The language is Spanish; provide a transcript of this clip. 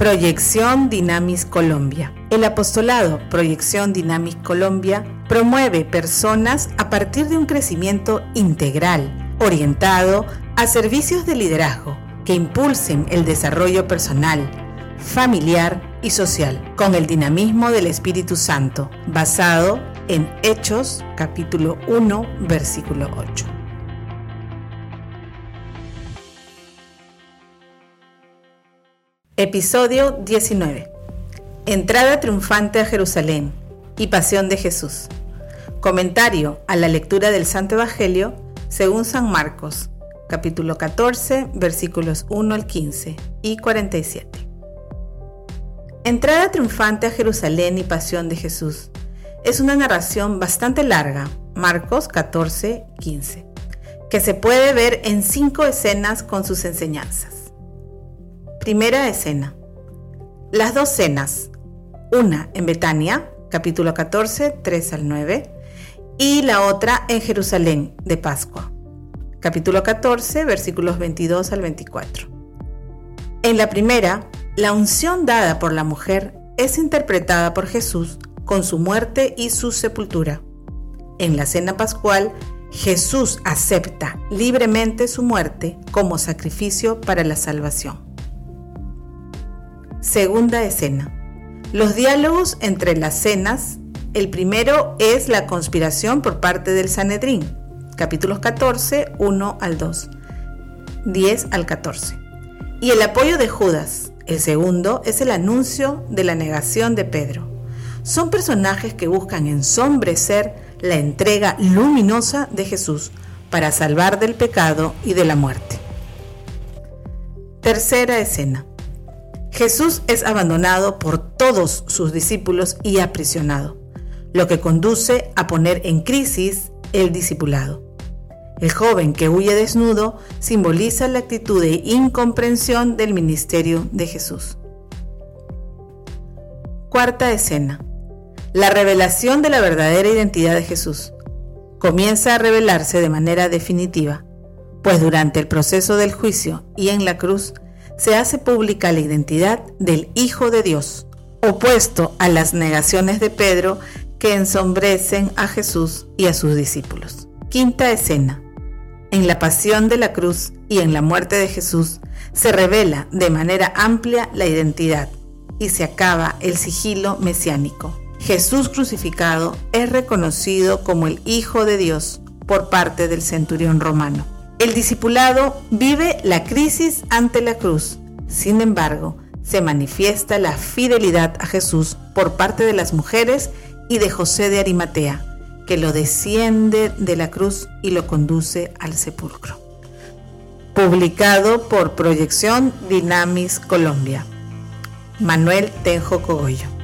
Proyección Dynamis Colombia. El apostolado Proyección Dynamis Colombia promueve personas a partir de un crecimiento integral, orientado a servicios de liderazgo que impulsen el desarrollo personal, familiar y social, con el dinamismo del Espíritu Santo, basado en Hechos capítulo 1, versículo 8. Episodio 19. Entrada triunfante a Jerusalén y pasión de Jesús. Comentario a la lectura del Santo Evangelio según San Marcos, capítulo 14, versículos 1 al 15 y 47. Entrada triunfante a Jerusalén y pasión de Jesús. Es una narración bastante larga, Marcos 14, 15, que se puede ver en cinco escenas con sus enseñanzas. Primera escena. Las dos cenas, una en Betania, capítulo 14, 3 al 9, y la otra en Jerusalén de Pascua, capítulo 14, versículos 22 al 24. En la primera, la unción dada por la mujer es interpretada por Jesús con su muerte y su sepultura. En la cena pascual, Jesús acepta libremente su muerte como sacrificio para la salvación. Segunda escena. Los diálogos entre las cenas. El primero es la conspiración por parte del Sanedrín, capítulos 14, 1 al 2, 10 al 14. Y el apoyo de Judas. El segundo es el anuncio de la negación de Pedro. Son personajes que buscan ensombrecer la entrega luminosa de Jesús para salvar del pecado y de la muerte. Tercera escena. Jesús es abandonado por todos sus discípulos y aprisionado, lo que conduce a poner en crisis el discipulado. El joven que huye desnudo simboliza la actitud de incomprensión del ministerio de Jesús. Cuarta escena. La revelación de la verdadera identidad de Jesús comienza a revelarse de manera definitiva, pues durante el proceso del juicio y en la cruz, se hace pública la identidad del Hijo de Dios, opuesto a las negaciones de Pedro que ensombrecen a Jesús y a sus discípulos. Quinta escena. En la pasión de la cruz y en la muerte de Jesús se revela de manera amplia la identidad y se acaba el sigilo mesiánico. Jesús crucificado es reconocido como el Hijo de Dios por parte del centurión romano. El discipulado vive la crisis ante la cruz. Sin embargo, se manifiesta la fidelidad a Jesús por parte de las mujeres y de José de Arimatea, que lo desciende de la cruz y lo conduce al sepulcro. Publicado por Proyección Dinamis Colombia. Manuel Tenjo Cogollo.